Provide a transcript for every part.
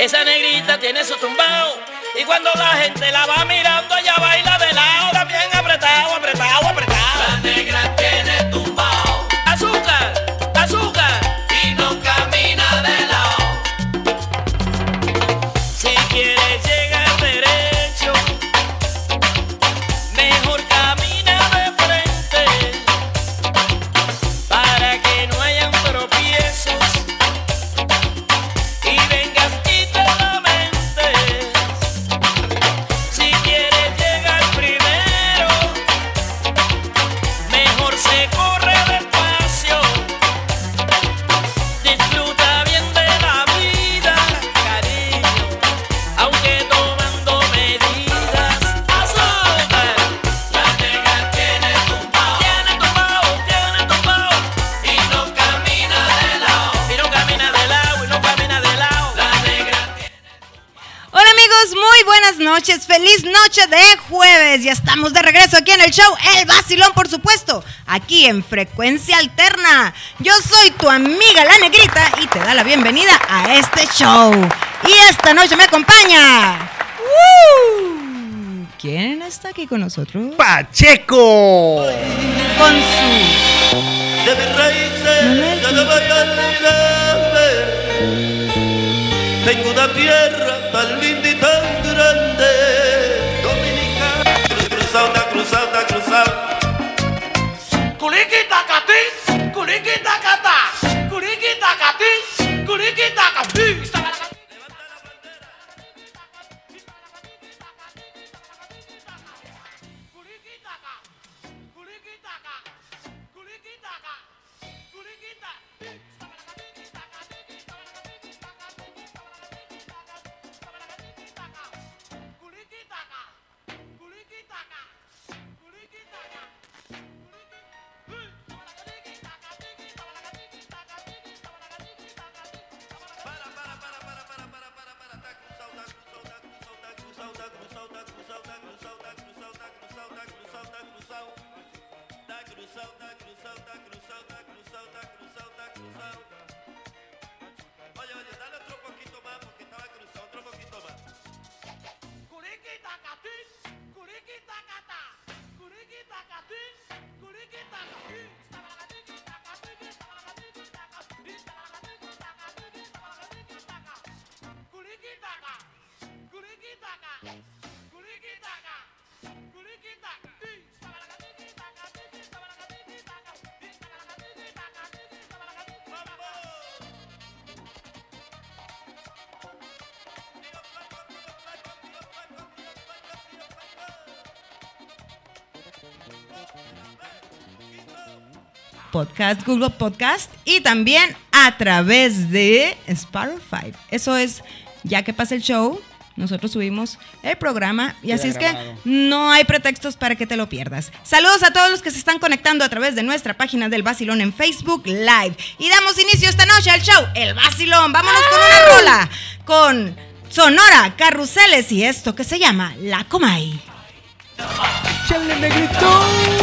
Esa negrita tiene su tumbao. Y cuando la gente la va mirando, ella baila de lado, noches, feliz noche de jueves. Ya estamos de regreso aquí en el show El Vacilón, por supuesto, aquí en Frecuencia Alterna. Yo soy tu amiga La Negrita y te da la bienvenida a este show. Y esta noche me acompaña... ¡Uh! ¿Quién está aquí con nosotros? Pacheco. Con su... Tengo una tierra tan linda y tan grande, dominicana. Cruzada, cruzada, cruzada. Culiquita catí, culiquita Oye, oye, dale otro poquito más porque estaba cruzado, otro poquito más. Culiquita catí, culiquita catá, culiquita catí, culiquita catí. Podcast, Google Podcast y también a través de Spotify. Eso es, ya que pasa el show, nosotros subimos el programa y así es que no hay pretextos para que te lo pierdas. Saludos a todos los que se están conectando a través de nuestra página del Basilón en Facebook Live. Y damos inicio esta noche al show El Basilón. Vámonos con una rola con Sonora, Carruseles y esto que se llama La Comay. Se votó,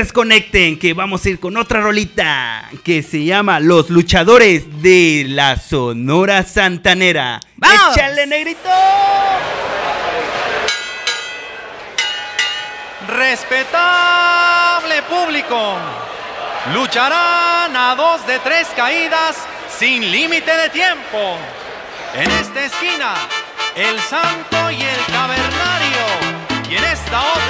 desconecten, que vamos a ir con otra rolita que se llama Los Luchadores de la Sonora Santanera. ¡Vamos! ¡Échale, negrito! Respetable público, lucharán a dos de tres caídas sin límite de tiempo. En esta esquina, el santo y el cavernario. Y en esta otra,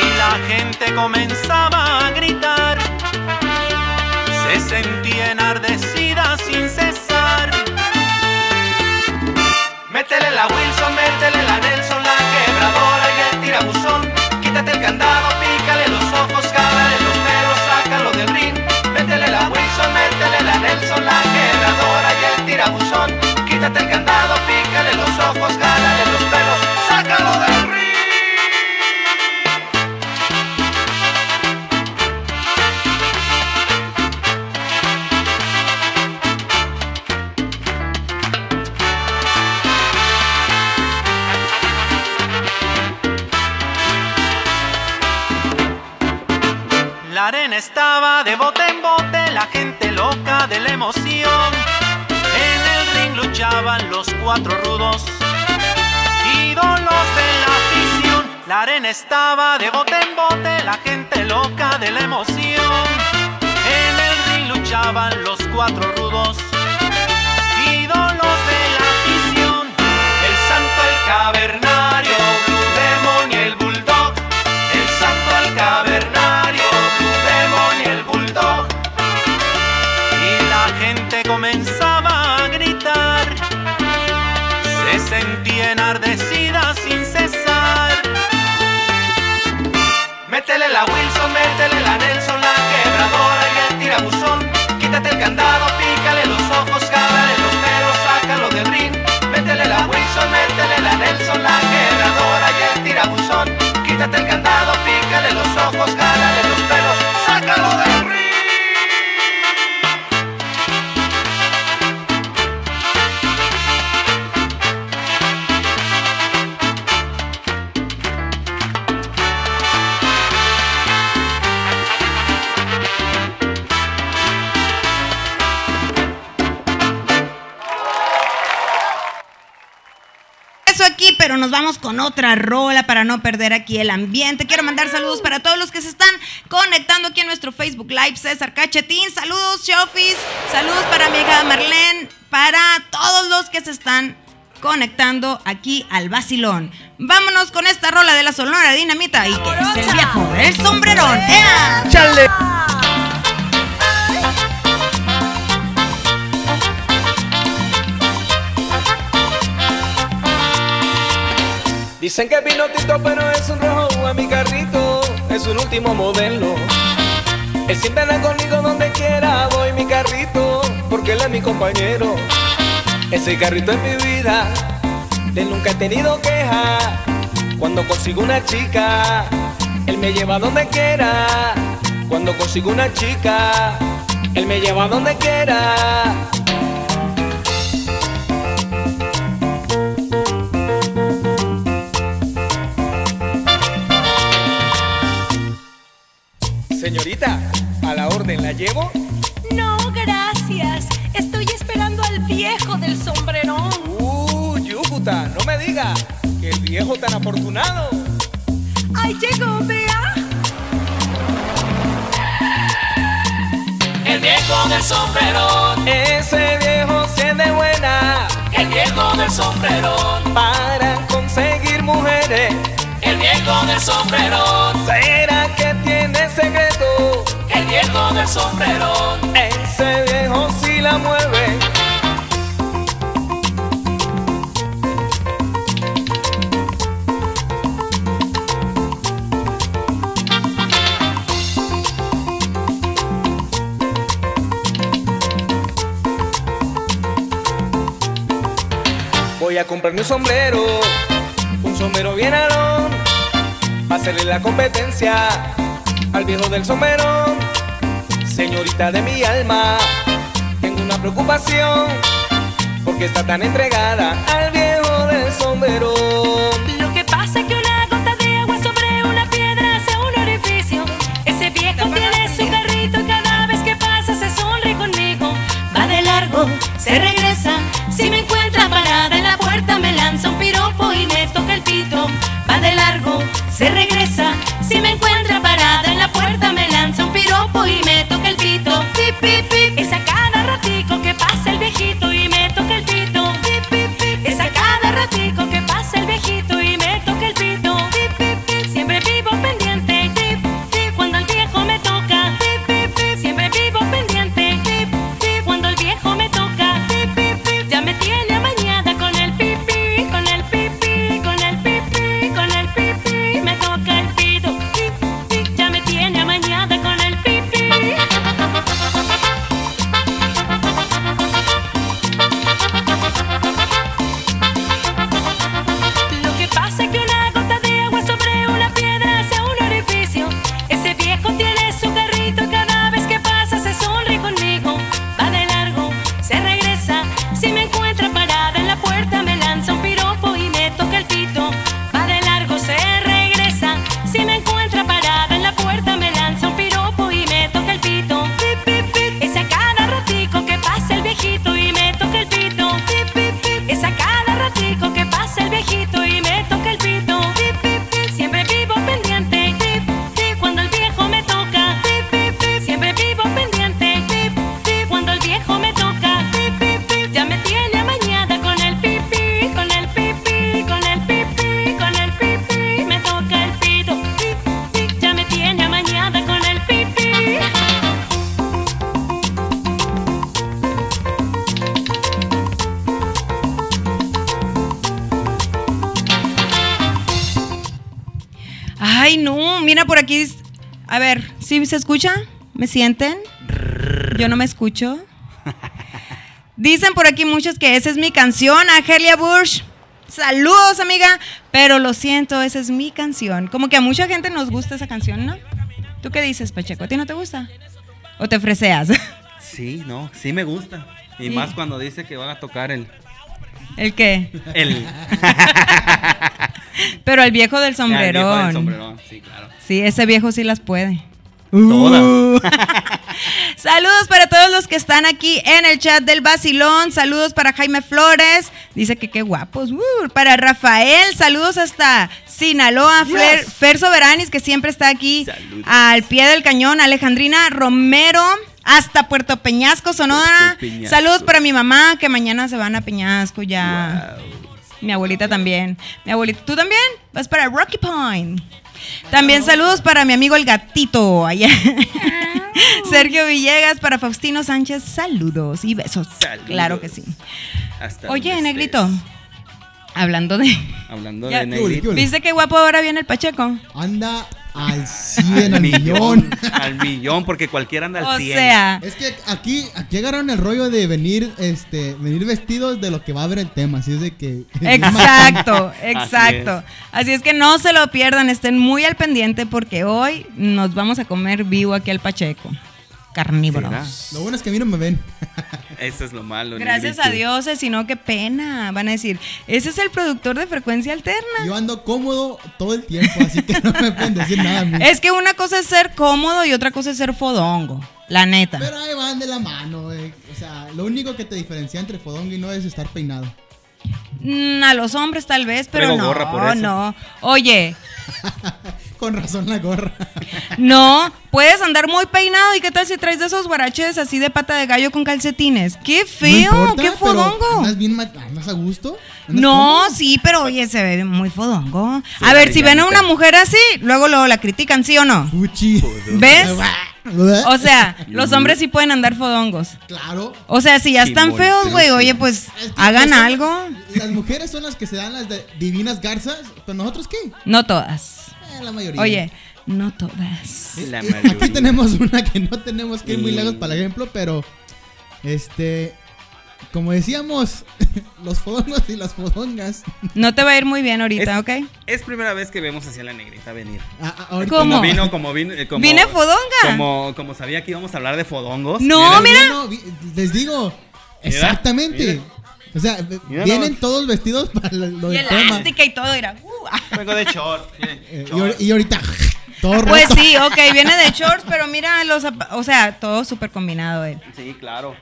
Y la gente comenzaba a gritar. Se sentía enardecida sin cesar. Métele la Wilson, métele Aquí, pero nos vamos con otra rola para no perder aquí el ambiente. Quiero mandar saludos para todos los que se están conectando aquí en nuestro Facebook Live. César Cachetín, saludos, Shofis. Saludos para mi hija Marlene, para todos los que se están conectando aquí al Basilón. Vámonos con esta rola de la Sonora Dinamita y que es el viejo del sombrerón. ¡Ea! Dicen que es pinotito, pero es un rojo a mi carrito, es un último modelo. Él siempre anda conmigo donde quiera, voy mi carrito, porque él es mi compañero. Ese carrito es mi vida, de nunca he tenido queja. Cuando consigo una chica, él me lleva donde quiera. Cuando consigo una chica, él me lleva donde quiera. Señorita, a la orden la llevo. No, gracias. Estoy esperando al viejo del sombrerón. Uh, Yucuta, no me diga que el viejo tan afortunado. Ahí llegó, vea. El viejo del sombrerón, Ese viejo sí es de buena el viejo del sombrerón, para conseguir mujeres. el viejo del del sombrerón, ¿Será que tiene secreto? El sombrerón. Ese viejo sí la mueve. Voy a comprarme un sombrero, un sombrero bien alón, para hacerle la competencia al viejo del sombrero. Señorita de mi alma, tengo una preocupación, porque está tan entregada al viejo del sombrero. Lo que pasa es que una gota de agua sobre una piedra hace un orificio. Ese viejo tiene su carrito y cada vez que pasa se sonríe conmigo. Va de largo, se regresa. Si me encuentra parada en la puerta, me lanza un piropo y me toca el pito. Va de largo, se regresa. A ver, ¿sí se escucha? ¿Me sienten? Yo no me escucho. Dicen por aquí muchos que esa es mi canción, Angelia Bush. Saludos, amiga. Pero lo siento, esa es mi canción. Como que a mucha gente nos gusta esa canción, ¿no? ¿Tú qué dices, Pacheco? ¿A ti no te gusta? ¿O te freseas? Sí, no, sí me gusta. Y Sí. más cuando dice que van a tocar el. ¿El qué? El. Pero el viejo del Ah, el viejo sombrerón. del sombrerón, sí, claro. Sí, ese viejo sí las puede. Todas. Saludos para todos los que están aquí en el chat del Basilón. Saludos para Jaime Flores. Dice que qué guapos. Uh, para Rafael. Saludos hasta Sinaloa. Fer, Fer Soberanis, que siempre está aquí Saludos. al pie del cañón. Alejandrina Romero. Hasta Puerto Peñasco, Sonora. Puerto Peñasco. Saludos para mi mamá, que mañana se van a Peñasco ya. Mi abuelita también. Mi abuelita, ¿tú también? Vas para Rocky Point. También saludos para mi amigo el gatito allá. Sergio Villegas, para Faustino Sánchez, saludos y besos. Saludos. Claro que sí. Hasta Oye, Negrito, estés. Hablando de... Hablando Ya. de negrito. ¿Viste qué guapo ahora viene el Pacheco? Anda al 100, al millón. al millón, porque cualquiera anda al O 100. sea, Es que aquí, aquí agarraron el rollo de venir, este, venir vestidos de lo que va a ver el tema, así es de que. exacto, Así exacto. Así es que no se lo pierdan, estén muy al pendiente porque hoy nos vamos a comer vivo aquí al Pacheco. Carnívoros. Lo bueno es que a mí no me ven. Eso es lo malo. Gracias negrito. a Dios, eh, si no, qué pena. Van a decir, ese es el productor de frecuencia alterna. Yo ando cómodo todo el tiempo, así que no me pueden decir nada a mí. Es que una cosa es ser cómodo y otra cosa es ser fodongo. La neta. Pero ahí van de la mano, eh. O sea, lo único que te diferencia entre fodongo y no es estar peinado. Mm, a los hombres tal vez, pero Traigo no, gorra por eso. no. Oye, Con razón la gorra. No, puedes andar muy peinado. ¿Y qué tal si traes de esos guaraches así de pata de gallo con calcetines? ¡Qué No feo! importa, ¡Qué fodongo! ¿Andas bien andas a gusto? ¿Andas No, cómodo? sí, pero oye, se ve muy fodongo. Sí, a ver, si ven a una mujer así, luego, luego la critican, ¿sí o no? Fuchi. ¿Ves? O sea, los hombres sí pueden andar fodongos. Claro. O sea, si ya están Simón, feos, güey, oye, pues Es que hagan son- algo. Las mujeres son las que se dan las de divinas garzas, pero nosotros qué? No todas. Eh, la mayoría. Oye, no todas. La mayoría. Aquí tenemos una que no tenemos que ir muy lejos para el ejemplo, pero este como decíamos, los fodongos y las fodongas. No te va a ir muy bien ahorita, ¿ok? Es primera vez que vemos hacia la negrita venir. a- a- ahorita- ¿Cómo? Como vino, como vino, eh, como, ¿Viene fodonga? Como, como sabía que íbamos a hablar de fodongos. No, mira, mira. No, vi- les digo, exactamente. O sea, vienen todos vestidos para lo, lo Y del tema. elástica y todo, mira. Uh, ah. Vengo de short. Eh, y, short. y ahorita todo roto. Pues sí, ok, viene de shorts, pero mira los o sea, todo súper combinado él. Sí, claro.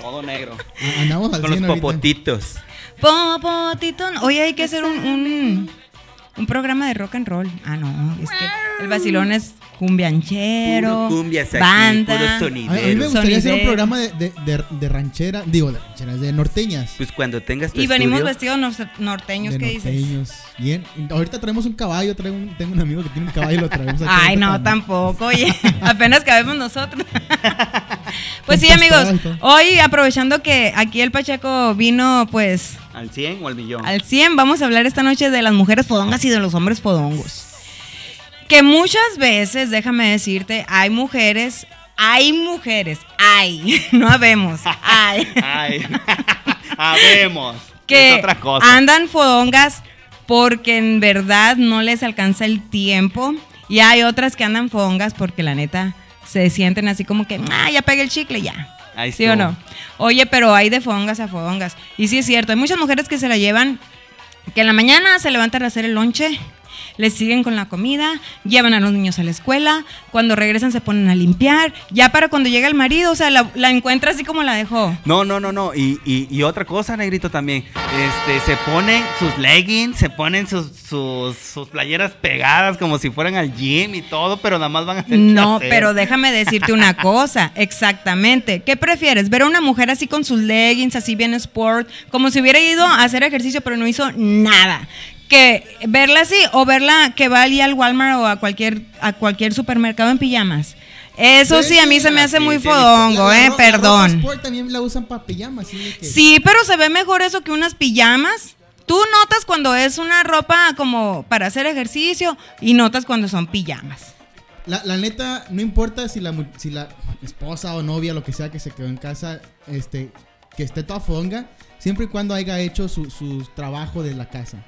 Todo negro. Ah, Andamos al Con los 100 ahorita. popotitos. Popotito. Oye, hay que hacer un, un, un programa de rock and roll. Ah, no, es que el vacilón es cumbianchero, Puro cumbias aquí, banda. puro A, mí me gustaría hacer un programa de, de, de, de ranchera, digo, de rancheras, de norteñas. Pues cuando tengas tu Y venimos estudio, vestidos nor- norteños, de ¿qué dices? norteños. Bien. Ahorita traemos un caballo, traigo un- tengo un amigo que tiene un caballo y lo traemos aquí Ay, no, para- tampoco, oye, apenas cabemos nosotros. pues sí, amigos, hoy aprovechando que aquí el Pacheco vino, pues, ¿Al 100 o al millón? al 100, vamos a hablar esta noche de las mujeres fodongas y de los hombres fodongos. Que muchas veces, déjame decirte, hay mujeres, hay mujeres, hay, no habemos, hay, Ay. Habemos. que otra cosa. andan fodongas porque en verdad no les alcanza el tiempo. Y hay otras que andan fodongas porque la neta se sienten así como que, ah, ya pegué el chicle, ya. Ahí ¿Sí o no? Oye, pero hay de fodongas a fodongas. Y sí es cierto, hay muchas mujeres que se la llevan, que en la mañana se levantan a hacer el lonche, les siguen con la comida, llevan a los niños a la escuela, cuando regresan se ponen a limpiar, ya para cuando llega el marido, o sea, la, la encuentra así como la dejó. No, no, no, no. Y, y, y otra cosa, negrito, también. Este, se ponen sus leggings, se ponen sus, sus, sus playeras pegadas como si fueran al gym y todo, pero nada más van a hacer No, pero déjame decirte una cosa, exactamente. ¿Qué prefieres? ¿Ver a una mujer así con sus leggings, así bien sport, como si hubiera ido a hacer ejercicio pero no hizo nada? Que verla así o verla que va allí al Walmart o a cualquier, a cualquier supermercado en pijamas. Eso sí, a mí se me hace muy fodongo, eh, perdón. sport también la usan para pijamas, Sí, pero se ve mejor eso que unas pijamas. Tú notas cuando es una ropa como para hacer ejercicio y notas cuando son pijamas. La, la neta, no importa si la, si la esposa o novia, lo que sea que se quedó en casa, este, que esté toda fonga, siempre y cuando haya hecho su, su trabajo de la casa.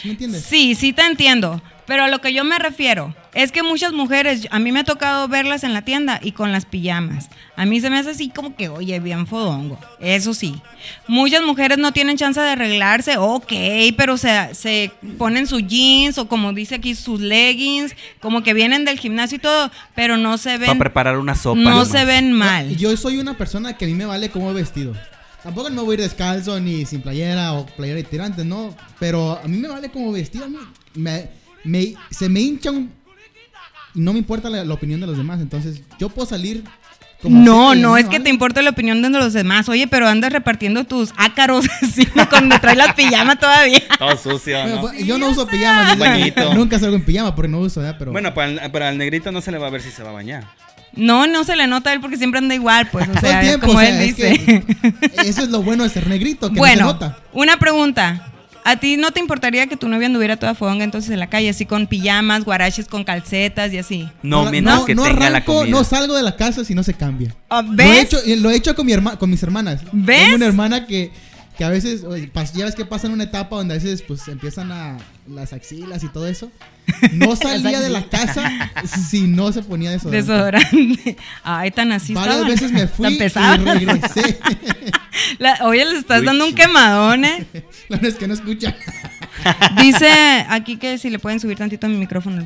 ¿Sí me entiendes? Sí, sí te entiendo. Pero a lo que yo me refiero es que muchas mujeres, a mí me ha tocado verlas en la tienda y con las pijamas. A mí se me hace así como que, oye, bien fodongo. Eso sí. Muchas mujeres no tienen chance de arreglarse, ok, pero se, se ponen sus jeans o como dice aquí, sus leggings, como que vienen del gimnasio y todo, pero no se Para ven, preparar una sopa. no se ven mal. Yo soy una persona que a mí me vale cómo he vestido. Tampoco me voy a ir descalzo ni sin playera o playera y tirantes, no. Pero a mí me vale como vestido. Me, me- se me hincha un... Y no me importa la, la opinión de los demás. Entonces yo puedo salir como No, no es que te importe la opinión de los demás. Oye, pero andas repartiendo tus ácaros así, cuando traes la pijama todavía. Todo sucio, Bueno, ¿no? pues, yo no uso Bañito. Nunca salgo en pijama porque no uso, ¿verdad? Pero Bueno, para el, para el negrito no se le va a ver si se va a bañar. No, no se le nota a él porque siempre anda igual, pues, o sea, tiempo, como o sea, él es dice. eso es lo bueno de ser negrito, que no bueno, se nota. una pregunta. ¿A ti no te importaría que tu novia anduviera toda fodonga entonces en la calle, así con pijamas, guaraches con calcetas y así? No, la- mientras que no tenga la arranco, comida. No salgo de la casa si no se cambia. Ah, Lo he ¿Ves? hecho, lo he hecho con, mi herma- con mis hermanas. ¿Ves? Tengo una hermana que, que a veces, ya ves que pasa en una etapa donde a veces pues empiezan a las axilas y todo eso. No salía de la casa si no se ponía desodorante. Desodorante. Ay, tan así Varias estaban. veces me fui y regresé. La- oye, le estás Uy, dando un quemadón, ¿eh? La verdad es que no escucha. Dice aquí que si le pueden subir tantito a mi micrófono.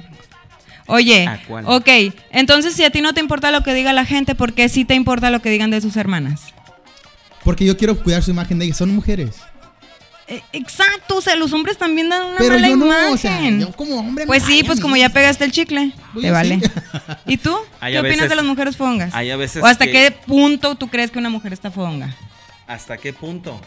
Oye, ¿A cuál? ok, entonces si a ti no te importa lo que diga la gente, ¿por qué sí te importa lo que digan de sus hermanas? Porque yo quiero cuidar su imagen de ellas. Son mujeres. Eh, Exacto, o sea, los hombres también dan una Pero mala yo no, imagen. o sea, yo como hombre Pues sí, pues como ya pegaste el chicle, te vale. sí. ¿Y tú? Hay ¿Qué opinas veces- de las mujeres fongas? hay a veces ¿O hasta que- qué punto tú crees que una mujer está fonga? ¿Hasta qué punto?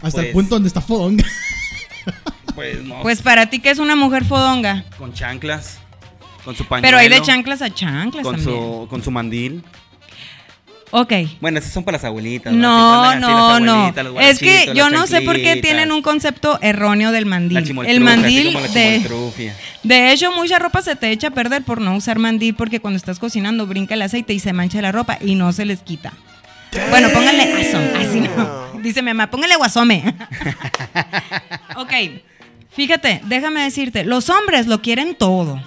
Hasta el Pues- punto donde está Fodonga. Pues no. Pues para ti, ¿qué es una mujer fodonga? con chanclas, con su pañuelo. Pero hay de chanclas a chanclas con también. su, con su mandil. Ok. Bueno, esas son para las abuelitas. No, así no, no. Es que yo no sé por qué tienen un concepto erróneo del la mandil. El así mandil como la de, de hecho mucha ropa se te echa a perder por no usar mandil porque cuando estás cocinando brinca el aceite y se mancha la ropa y no se les quita. Bueno, pónganle aso, así no. Dice mi mamá, póngale guasome. ok, fíjate, déjame decirte, los hombres lo quieren todo.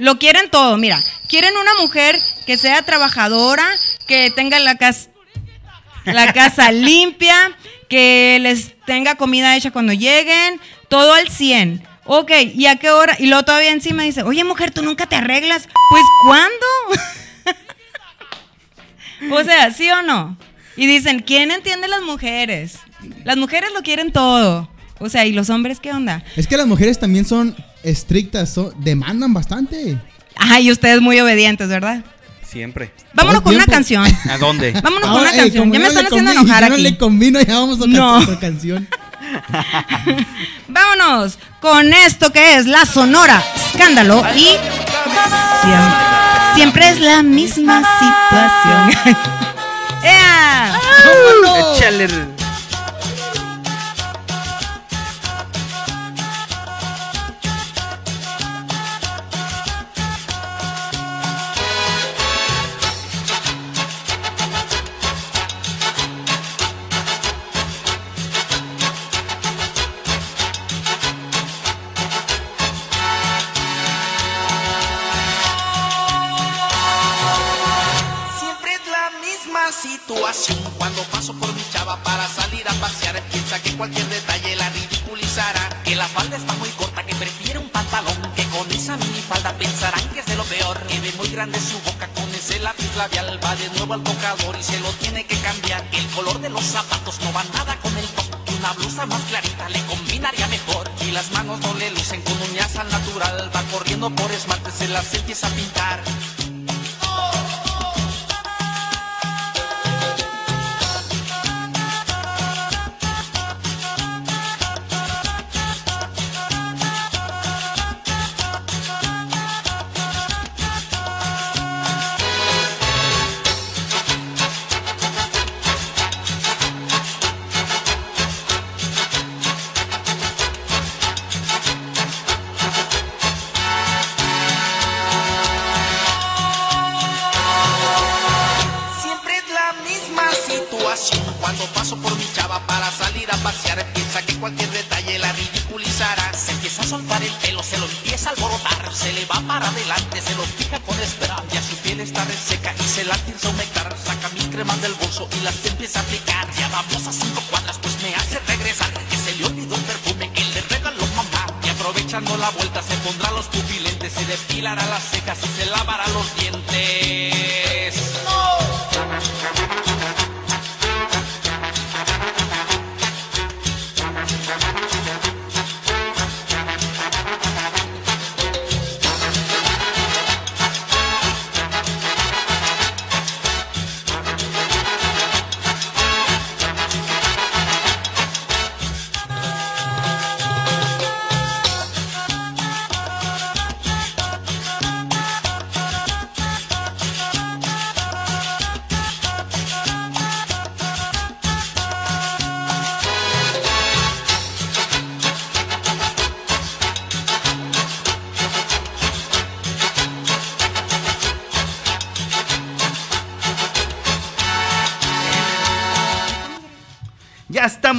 Lo quieren todo, mira, quieren una mujer que sea trabajadora, que tenga la casa la casa limpia, que les tenga comida hecha cuando lleguen, todo al 100. Ok, ¿y a qué hora? Y luego todavía encima dice, oye mujer, ¿tú nunca te arreglas? Pues ¿cuándo? o sea, ¿sí o no? Y dicen, ¿quién entiende las mujeres? Las mujeres lo quieren todo. O sea, ¿y los hombres qué onda? Es que las mujeres también son estrictas, son- demandan bastante. Ay, ustedes muy obedientes, ¿verdad? Siempre. Vámonos con una canción. ¿A dónde? Vámonos con una eh, canción. Ya me no están haciendo enojar ya no aquí. le combino, ya vamos a No. otra canción. Vámonos con esto que es la Sonora Escándalo y siempre, siempre es la misma situación. ¡Ea! Échale. Situación cuando paso por mi chava para salir a pasear. Piensa que cualquier detalle la ridiculizará. Que la falda está muy corta, que prefiere un pantalón. Que con esa minifalda pensarán que es de lo peor. Que ve muy grande su boca con ese lápiz labial. Va de nuevo al tocador y se lo tiene que cambiar. El color de los zapatos no va nada con el top. Una blusa más clarita le combinaría mejor. Y las manos no le lucen con uñas al natural. Va corriendo por esmalte, se las empieza a pintar.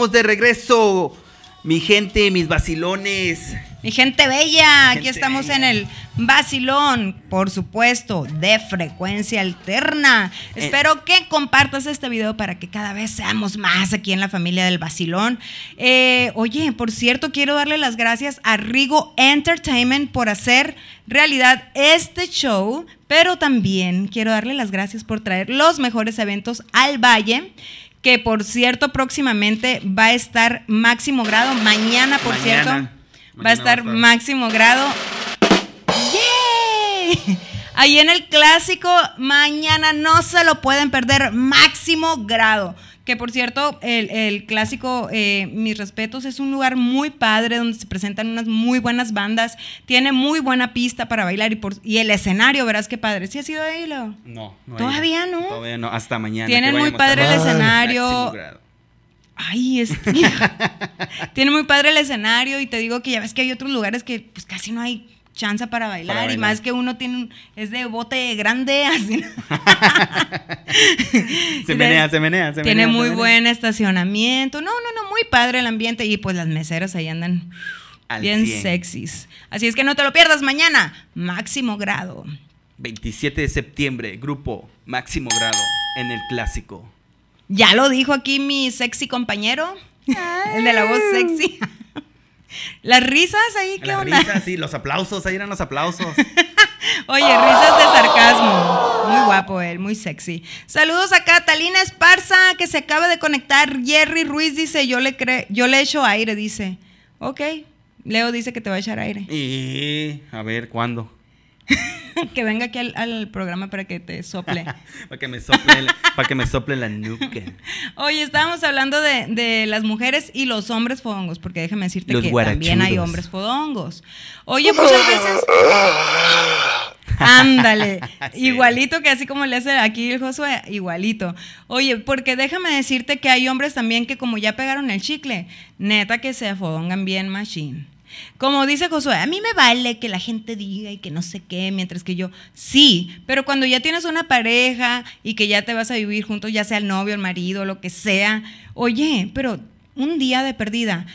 Estamos de regreso. Mi gente, mis vacilones. Mi gente bella, aquí Gente estamos bella. en el Basilón, por supuesto, de frecuencia alterna. Eh. Espero que compartas este video para que cada vez seamos más aquí en la familia del Basilón. Eh, oye, por cierto, quiero darle las gracias a Rigo Entertainment por hacer realidad este show, pero también quiero darle las gracias por traer los mejores eventos al Valle que por cierto próximamente va a estar máximo grado. Mañana, por Mañana. cierto, va Mañana a estar va a estar. máximo grado. ¡Yay! Ahí en el clásico, mañana no se lo pueden perder, máximo grado. Que por cierto, el, el clásico, eh, mis respetos, es un lugar muy padre donde se presentan unas muy buenas bandas. Tiene muy buena pista para bailar y, por, y el escenario, verás qué padre. ¿Sí ha sido ahí, Leo? No, no. Todavía no. Todavía no, hasta mañana. Tienen muy padre el escenario. Ay, este. Tiene muy padre el escenario y te digo que ya ves que hay otros lugares que pues casi no hay chance para bailar, Para y más que uno tiene un- es de bote grande así. Se menea, se menea, se Tiene menea, se muy menea. buen estacionamiento. No, no, no, muy padre el ambiente y pues las meseras ahí andan Al bien 100. sexys. Así es que no te lo pierdas mañana, máximo grado. 27 de septiembre, grupo Máximo Grado en el Clásico. Ya lo dijo aquí mi sexy compañero, el de la voz sexy. Las risas ahí, ¿qué Las onda? risas, sí, los aplausos, ahí eran los aplausos. Oye, risas de sarcasmo. Muy guapo él, muy sexy. Saludos a Catalina Esparza, que se acaba de conectar. Jerry Ruiz dice, yo le cre yo le echo aire, dice. Ok. Leo dice que te va a echar aire. y a ver, ¿cuándo? que venga aquí al, al programa para que te sople. para que me sople, la- para que me sople la nuca. Oye, estábamos hablando de, de las mujeres y los hombres fodongos, porque déjame decirte Los que también hay hombres fodongos. Oye, muchas veces. Ándale, Sí. igualito que así como le hace aquí el Josué, igualito. Oye, porque déjame decirte que hay hombres también que como ya pegaron el chicle, neta que se afodongan bien machine. Como dice Josué, a mí me vale que la gente diga y que no sé qué, mientras que yo, sí, pero cuando ya tienes una pareja y que ya te vas a vivir juntos, ya sea el novio, el marido, lo que sea, oye, pero un día de perdida,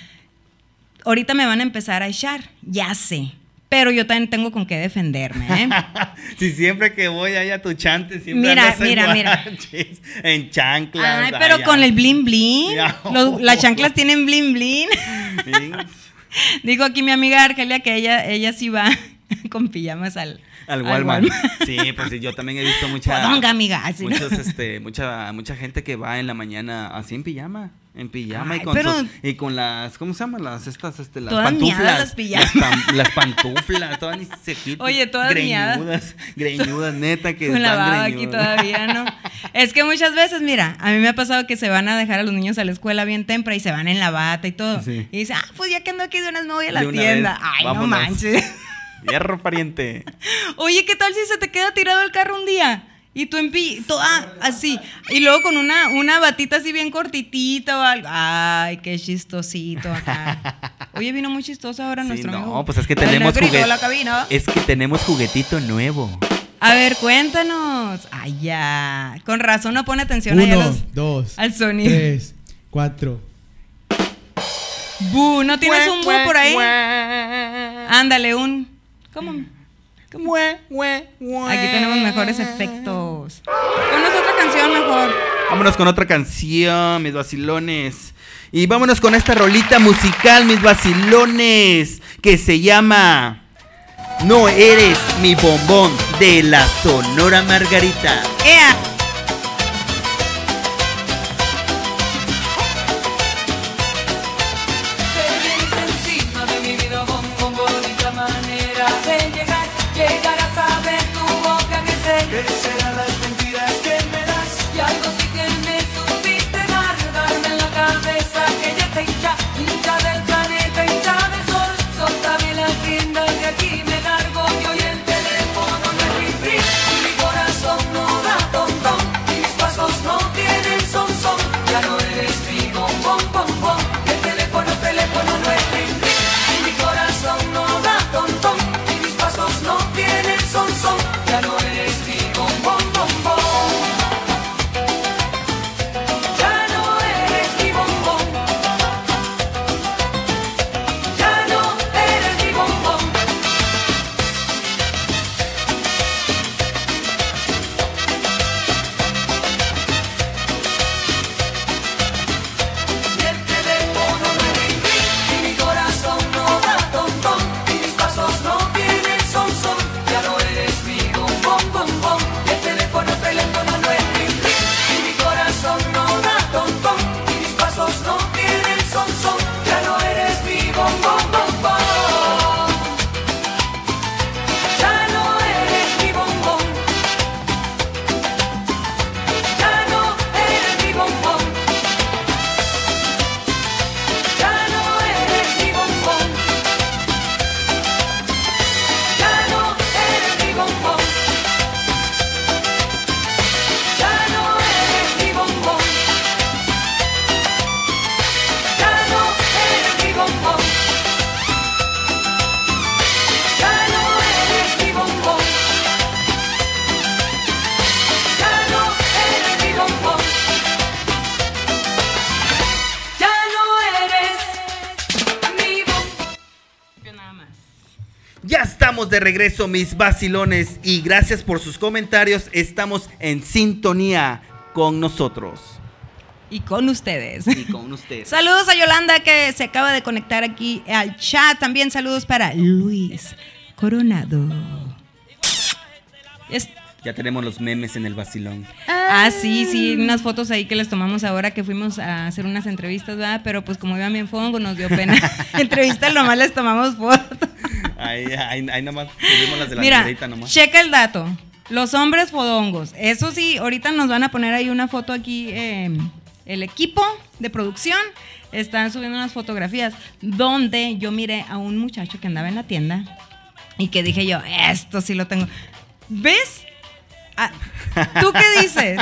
ahorita me van a empezar a echar, ya sé, pero yo también tengo con qué defenderme, ¿eh? Si siempre que voy allá a tu chante, siempre Mira, andas en mira, mira. guaraches, En chanclas. Ay, pero allá. con el blin blin. Los- las chanclas tienen blin blin. Digo aquí mi amiga Argelia que ella, ella sí va con pijamas al, Al al Walmart. Sí, pues sí, yo también he visto mucha. Fodonga, amiga. así, ¿no? muchos, este, mucha, mucha gente que va en la mañana así en pijama. En pijama Ay, y, con pero- sus- y con las, ¿cómo se llaman? Las, estas, este, las Todas pantuflas. las pijamas. Las, las pantuflas, todas ni se quitan. Oye, todas miadas. greñudas, greñudas, neta, que Con la están baba aquí todavía, ¿no? Es que muchas veces, mira, a mí me ha pasado que se van a dejar a los niños a la escuela bien temprano y se van en la bata y todo. Sí. Y dicen, ah, pues ya que ando aquí de unas me voy a la tienda. vez, Ay, vámonos. no manches. Hierro, pariente. Oye, ¿qué tal si se te queda tirado el carro un día? Y tú en pi, toda así. Y luego con una, una batita así bien cortitita o algo. Ay, qué chistosito acá. Oye, vino muy chistoso ahora Sí, nuestro no, amigo. pues es que tenemos cabina. Es que tenemos juguetito nuevo. A ver, cuéntanos. Ay, ya. Con razón no pone atención ahí a Uno, los- dos, al sonido. tres, cuatro. Bu, ¿no tienes un bu por ahí? Ándale, un. ¿Cómo? ¿Cómo? Aquí tenemos mejores efectos. Ponos otra canción mejor. Vámonos con otra canción, mis vacilones. Y vámonos con esta rolita musical, mis vacilones, que se llama No eres mi bombón de la Sonora Margarita. ¡Ea! Regreso, mis vacilones, y gracias por sus comentarios. Estamos en sintonía con nosotros Y con ustedes. y con ustedes. Saludos a Yolanda que se acaba de conectar aquí al chat. También saludos para Luis Coronado. Ya tenemos los memes en el vacilón. ah, sí, sí, unas fotos ahí que les tomamos ahora que fuimos a hacer unas entrevistas, ¿verdad? Pero pues como iba bien fongo, nos dio pena. Entrevistas nomás les tomamos fotos. Ahí, ahí, ahí nomás subimos las de la Mira, nomás. checa el dato. Los hombres fodongos. Eso sí, ahorita nos van a poner ahí una foto aquí. eh, el equipo de producción están subiendo unas fotografías donde yo miré a un muchacho que andaba en la tienda y que dije yo, esto sí lo tengo. ¿Ves? Ah, ¿Tú qué dices?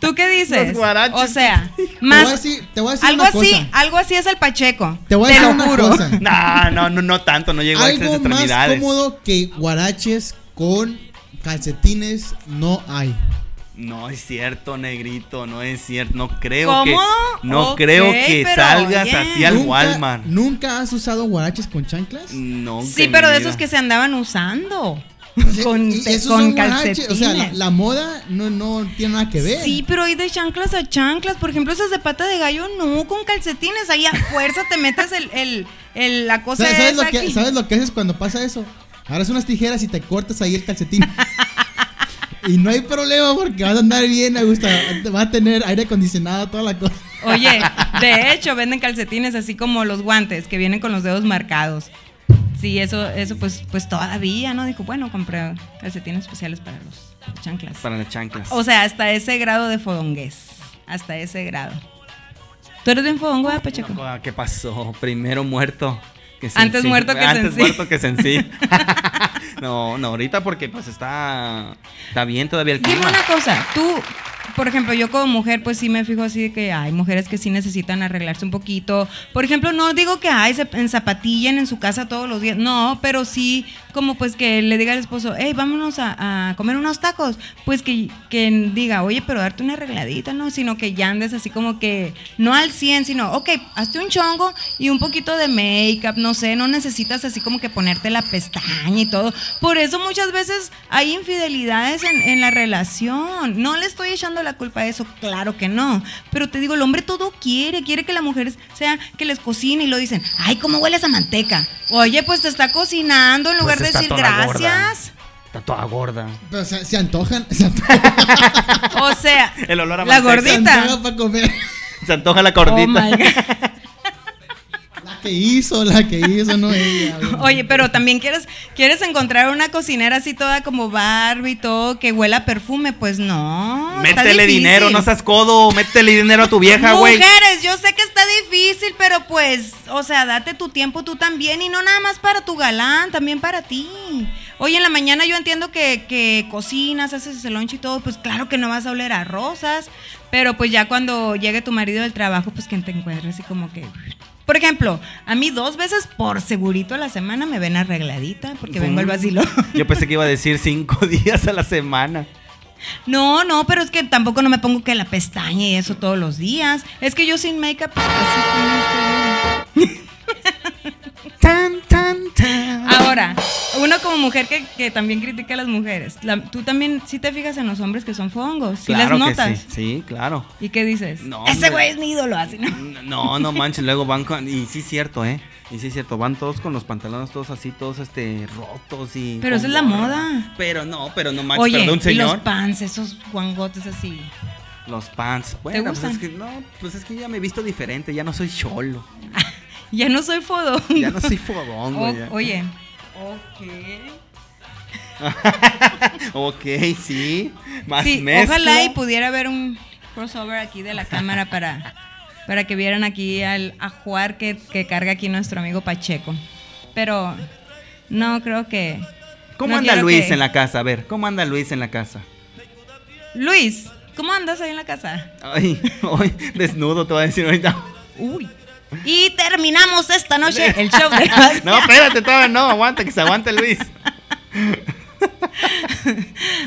¿Tú qué dices? Los guaraches. O sea, Te voy a más decir, te voy a decir algo una así, algo así es el Pacheco. Te voy a te decir lo una juro. cosa. No, no, no, no tanto, no llego a esas Algo más extremidades. cómodo que guaraches con calcetines no hay. No es cierto, negrito, no es cierto. No creo ¿Cómo? que no Ok, creo que pero salgas oye. así al ¿Nunca, Walmart. ¿Nunca has usado guaraches con chanclas? No. Sí, pero de esos que se andaban usando. Con, Y te- esos con son guaraches, calcetines. O sea, la, la moda no, no tiene nada que ver. Sí, pero hay de chanclas a chanclas. Por ejemplo, esas de pata de gallo, no, con calcetines. Ahí a fuerza te metes el, el, el- la cosa ¿Sabes, sabes esa lo que, aquí. ¿Sabes lo que haces cuando pasa eso? Agarras unas tijeras y te cortas ahí el calcetín. y no hay problema porque vas a andar bien, me gusta. Va a tener aire acondicionado, toda la cosa. Oye, de hecho, venden calcetines así como los guantes, que vienen con los dedos marcados. Sí, eso, eso pues, pues todavía, ¿no? Dijo, bueno, compré calcetines especiales para los chanclas. Para las chanclas. O sea, hasta ese grado de fodongués. Hasta ese grado. ¿Tú eres bien fodongo, eh, Pacheco? ¿Qué pasó? Primero muerto que Antes muerto que Antes muerto que sencillo. no, no, ahorita porque pues está está bien todavía el Dime clima. una cosa, tú, por ejemplo, yo como mujer, pues sí me fijo así de que hay mujeres que sí necesitan arreglarse un poquito. Por ejemplo, no digo que ay, se en zapatillen en su casa todos los días, no, pero sí como pues que le diga al esposo, hey, vámonos a, a comer unos tacos. Pues que, que diga, oye, pero darte una arregladita, ¿no? Sino que ya andes así como que, no al 100, sino, ok, hazte un chongo y un poquito de make-up, no sé, no necesitas así como que ponerte la pestaña y todo. Por eso muchas veces hay infidelidades en, en la relación. No le estoy echando la culpa a eso, claro que no. Pero te digo, el hombre todo quiere, quiere que la mujer sea que les cocine y lo dicen, ay, ¿cómo huele esa manteca? Oye, pues te está cocinando en lugar Pues de está decir toda gorda. gracias. Está toda gorda. Pero se, se antojan. Se antojan, O sea, El olor a la manteca. se gordita. antoja para comer. Se antoja la Oh que hizo, la que hizo, no ella. Oye, pero también quieres, quieres encontrar una cocinera así toda como Barbie y todo, que huela a perfume, pues no. Métele dinero, no seas codo. Métele dinero a tu vieja, güey. Mujeres, yo sé que está difícil, pero pues, o sea, date tu tiempo tú también y no nada más para tu galán, también para ti. Oye, en la mañana yo entiendo que, que cocinas, haces el lunch y todo, pues claro que no vas a oler a rosas, pero pues ya cuando llegue tu marido del trabajo, pues que te encuentres así como que... Por ejemplo, a mí dos veces por segurito a la semana me ven arregladita porque vengo al vacilo. Yo pensé que iba a decir cinco días a la semana. No, no, pero es que tampoco no me pongo que la pestaña y eso todos los días. Es que yo sin make-up, pues estoy. Tan, tan, tan. Ahora, uno como mujer que, que también critica a las mujeres, la- tú también sí te fijas en los hombres que son fongos, sí claro las que notas. sí. Sí, claro. ¿Y qué dices? No, Ese güey es mi ídolo, así, ¿no? No, no manches, luego van con... Y sí es cierto, ¿eh? Y sí es cierto, van todos con los pantalones todos así, todos este rotos y... Pero esa es la moda. Pero no, pero no manches, Oye, perdón, y los señor. pants, esos guangotes así. Los pants. Bueno, pues gustan? es que no, pues es que ya me he visto diferente, ya no soy cholo. Ya no soy fodón. Ya no soy fodongo. ya. oye. Ok. Ok, sí. Más Sí, mezcla. ojalá y pudiera haber un crossover aquí de la cámara para, para que vieran aquí al ajuar que, que carga aquí nuestro amigo Pacheco. Pero no creo que. ¿Cómo no anda Luis que- en la casa? A ver, ¿cómo anda Luis en la casa? Luis, ¿cómo andas ahí en la casa? Ay, ay, desnudo te voy a decir ahorita. Uy. Y terminamos esta noche el show de No, espérate, todavía no, aguanta, que se aguante Luis.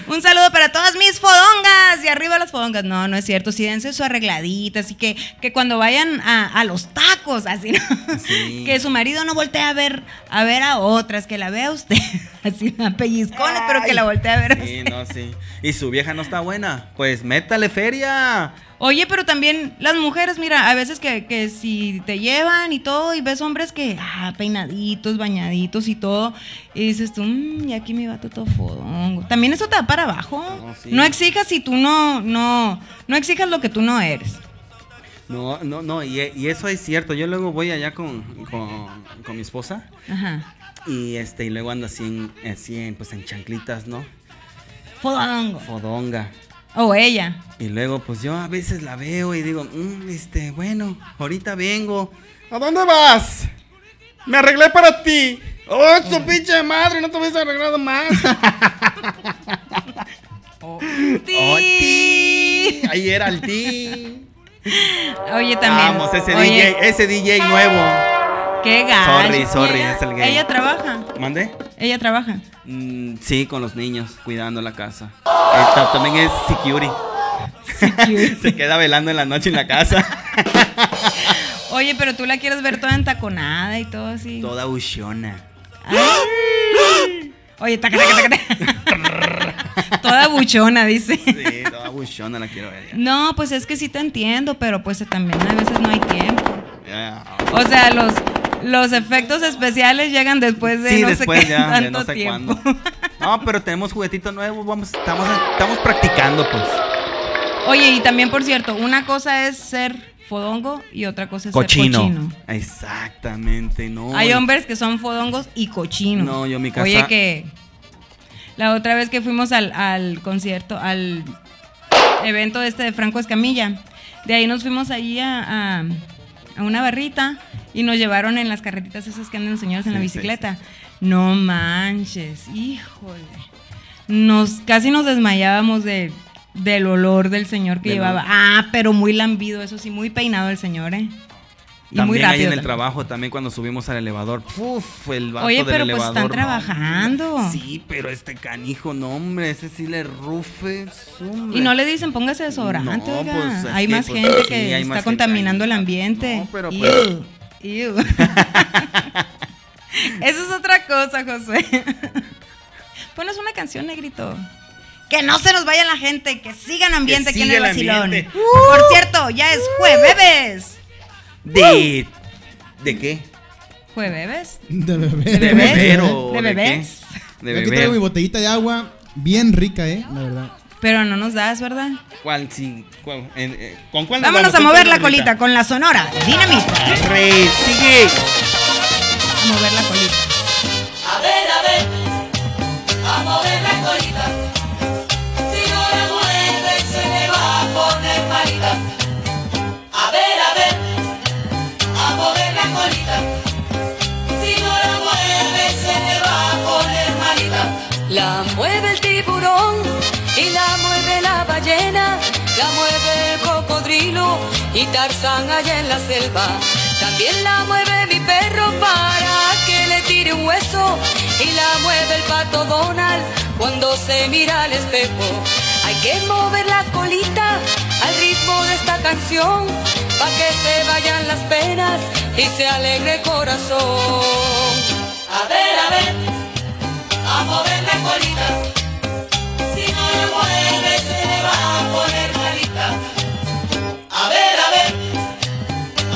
Un saludo para todas mis fodongas y arriba las fodongas. No, no es cierto. Sí, dense su arregladita. Así que, que cuando vayan a, a los tacos, así, ¿no? Sí. Que su marido no voltee a ver a ver a otras, que la vea usted. Así, a pellizcones, pero que la voltee a ver a Sí, usted. no, sí. Y su vieja no está buena. Pues métale feria. Oye, pero también las mujeres, mira, a veces que, que si te llevan y todo, y ves hombres que, ah, peinaditos, bañaditos y todo, y dices tú, mmm, y aquí mi vato todo fodongo. También eso te da para abajo. No, sí. No exijas si tú no, no, no exijas lo que tú no eres. No, no, no. Y, y eso es cierto. Yo luego voy allá con, con, con mi esposa. Ajá. Y este, y luego ando así en, así en, pues en chanclitas, ¿no? Fodongo. Fodonga. O ella. Y luego, pues yo a veces la veo y digo, "Mm, este, bueno, ahorita vengo. ¿A dónde vas? Me arreglé para ti. ¡Oh, su pinche madre! No te hubieras arreglado más. ¡Oh, ti! Ahí era el ti. Oye, también. Vamos, ese Oye, DJ, ese DJ nuevo. Qué gacho. Sorry, sorry, Ella- es el gay. Ella trabaja. ¿Mande? Ella trabaja. Mm, sí, con los niños, cuidando la casa. Esta también es security. Se queda velando en la noche en la casa. Oye, pero tú la quieres ver toda entaconada y todo así. Toda buchona. Oye, taca, taca, taca. Toda buchona, dice. Sí, toda buchona la quiero ver. No, pues es que sí te entiendo, pero pues también a veces no hay tiempo. Ya. O sea, los, los efectos especiales llegan después de Sí, no después sé qué ya, de tanto no sé tiempo. cuándo. No, pero tenemos juguetito nuevo, vamos, estamos, estamos practicando, pues. Oye, y también por cierto, una cosa es ser fodongo y otra cosa es Cochino. ser cochino. Exactamente, no. Hay hombres que son fodongos y cochinos. No, yo mi casa- Oye, que la otra vez que fuimos al, al concierto, al evento este de Franco Escamilla, de ahí nos fuimos ahí a, a- a una barrita y nos llevaron en las carretitas esas que andan los señores en la bicicleta. No manches, híjole. Nos, casi nos desmayábamos de, del olor del señor que llevaba. olor. Ah, pero muy lambido, eso sí, muy peinado el señor, ¿eh? Y También muy ahí rápido. en el también. trabajo, también cuando subimos al elevador. Uf, el vato Oye, del pero pues elevador. están trabajando. Sí, pero este canijo, no, hombre, ese sí le rufe. hombre. Y no le dicen póngase desodorante, No, oiga. pues, es hay que, más pues, gente que hay está gente contaminando el ambiente. No, pero, pues- ew. Eso es otra cosa, José. Pones una canción, negrito. Que no se nos vaya la gente, que sigan ambiente aquí en el vacilón. ambiente. Por cierto, ya es jueves. ¿De, ¿De qué? ¿Jueves? De bebé. ¿De ¿De bebés? beber o ¿De de bebés? De Aquí traigo mi botellita de agua bien rica, eh, la verdad. Pero no nos das, ¿verdad? ¿Cuál sí? cuál? En- eh, ¿Con cuál nos Vámonos vamos? a ¿Con mover la colita con la sonora. Dinamita. Rey, sigue. A mover la colita. A ver, a ver, a mover la colita. Si no la mueve, se le va a poner malita. La. Si no la mueve, se le va a poner malita. La mueve el tiburón y la mueve la ballena. La mueve el cocodrilo y Tarzán allá en la selva. También la mueve mi perro para que le tire un hueso. Y la mueve el pato Donald cuando se mira al espejo. Hay que mover la colita canción. Pa' que se vayan las penas y se alegre corazón. A ver, a ver, a mover la colita. Si no la mueve se le va a poner malita. A ver, a ver,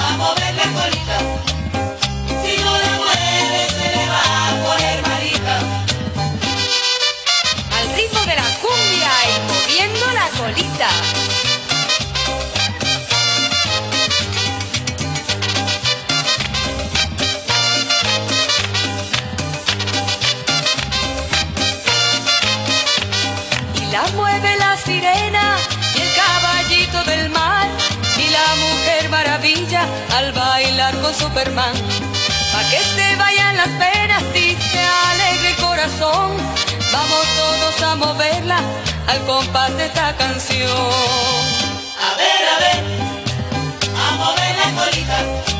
a mover la colita. Si no Superman. Pa' que se vayan las penas y se alegre corazón, vamos todos a moverla al compás de esta canción. A ver, a ver, a mover la colita.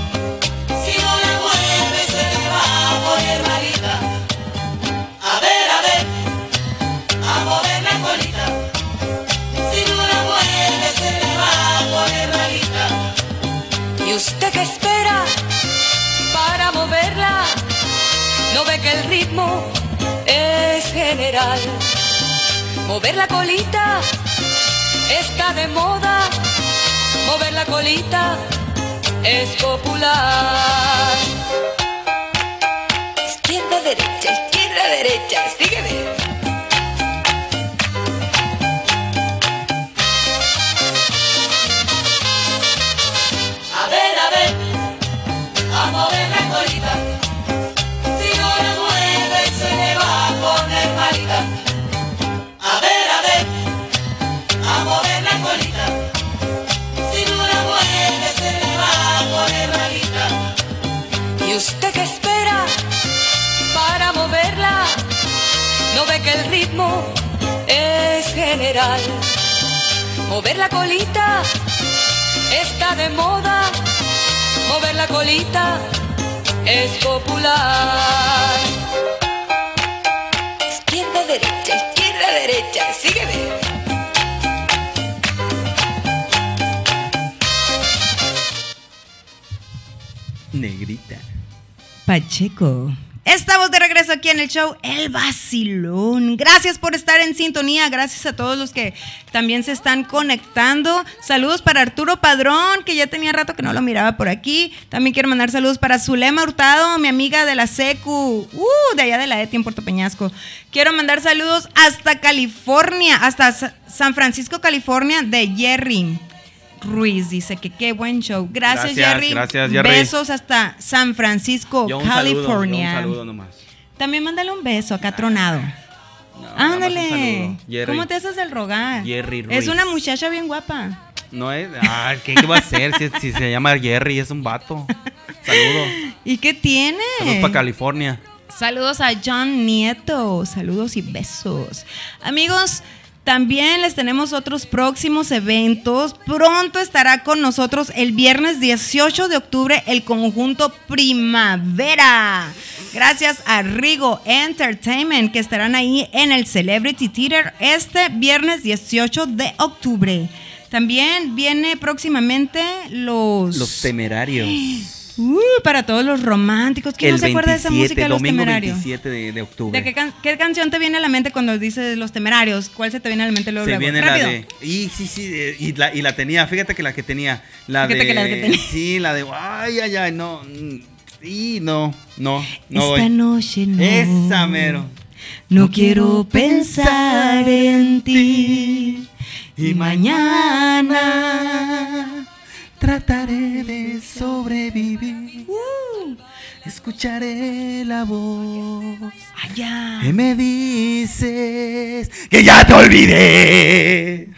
Usted qué espera para moverla? ¿No ve que el ritmo es general? Mover la colita está de moda. Mover la colita es popular. Mover la colita está de moda. Mover la colita es popular. Izquierda, derecha, izquierda, derecha. Sígueme. Negrita. Pacheco. Estamos de regreso aquí en el show El Vacilón. Gracias por estar en sintonía. Gracias a todos los que también se están conectando. Saludos para Arturo Padrón, que ya tenía rato que no lo miraba por aquí. También quiero mandar saludos para Zulema Hurtado, mi amiga de la SECU, uh, de allá de la ETI en Puerto Peñasco. Quiero mandar saludos hasta California, hasta Sa- San Francisco, California, de Jerry. Ruiz dice que qué buen show. Gracias, Gracias, Jerry. gracias, Jerry. Besos hasta San Francisco, Yo un saludo, yo California. un saludo nomás. También mándale un beso acá tronado. No, Ándale. ¿Cómo te haces del rogar? Jerry Es Ruiz. una muchacha bien guapa. No es. Ah, ¿qué, qué va a hacer si, si se llama Jerry? Es un vato. Saludos. ¿Y qué tiene? Saludos para California. Saludos a John Nieto. Saludos y besos. Amigos, también les tenemos otros próximos eventos. Pronto estará con nosotros el viernes 18 de octubre el conjunto Primavera. Gracias a Rigo Entertainment que estarán ahí en el Celebrity Theater este viernes 18 de octubre. También viene próximamente los... Los temerarios. Uh, para todos los románticos. ¿Quién no se acuerda de esa música de los temerarios? 27 de, de octubre. ¿De qué, can- qué canción te viene a la mente cuando dices los temerarios? ¿Cuál se te viene a la mente luego? Se luego? viene Rápido. la de. Y sí, sí, y la, y la tenía, fíjate que la que tenía. La Fíjate de. que la que tenía. Sí, la de. Ay, ay, ay, no. Y no, no, no. Esta voy. noche no. Esa mero. No quiero pensar en ti. Y mañana trataré de sobrevivir. Uh, Escucharé la voz allá. que me dices que ya te olvidé.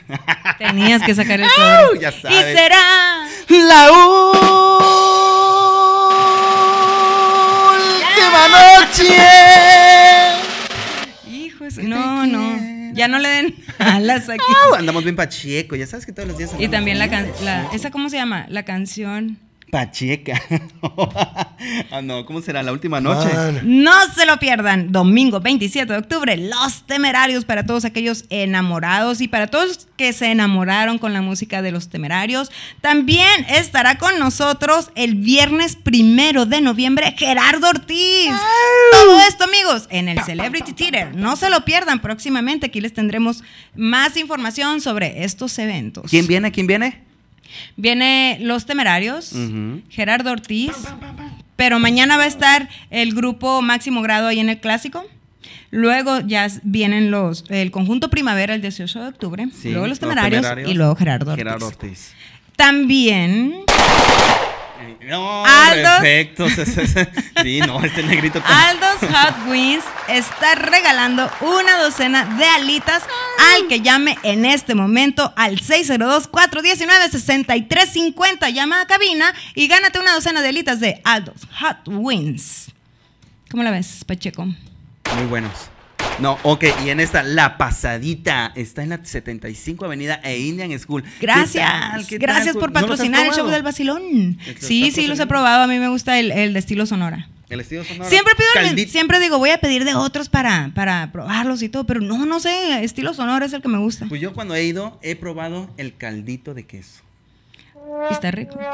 Tenías que sacar el sobre. ya y sabes. será. La última noche. Hijo, de su- no, no. Ya no le den alas aquí. Au, andamos bien pacheco, ya sabes que todos los días Y también la, bien can- la esa cómo se llama, la canción. Pacheca. ah, no, ¿cómo será? La última noche. No se lo pierdan. Domingo 27 de octubre, Los Temerarios para todos aquellos enamorados y para todos que se enamoraron con la música de Los Temerarios. También estará con nosotros el viernes primero de noviembre Gerardo Ortiz. Todo esto, amigos, en el Celebrity Theater. No se lo pierdan próximamente. Aquí les tendremos más información sobre estos eventos. ¿Quién viene? ¿Quién viene? Viene Los Temerarios. Gerardo Ortiz, pero mañana va a estar el grupo Máximo Grado ahí en el Clásico. Luego ya vienen los el conjunto Primavera el 18 de octubre, Sí, luego los temerarios, y luego Gerardo Ortiz. Gerardo Ortiz. También No, Aldos. perfecto. sí, no, este negrito. Aldos Hot Wings está regalando una docena de alitas al que llame en este momento al 602-419-6350. Llama a cabina y gánate una docena de alitas de Aldos Hot Wings. ¿Cómo la ves, Pacheco? Muy buenos. No, ok, y en esta, La Pasadita, está en la 75 Avenida e Indian School. ¿Qué Gracias. tal? ¿Qué Gracias tal? por ¿No los has patrocinar el show del vacilón. ¿Los Sí, sí, los he probado. A mí me gusta el, el de estilo sonora. El estilo sonoro. Siempre pido, Caldito. siempre digo, voy a pedir de otros para, para probarlos y todo, pero no, no sé, estilo sonoro es el que me gusta. Pues yo cuando he ido, he probado el caldito de queso. Y está rico.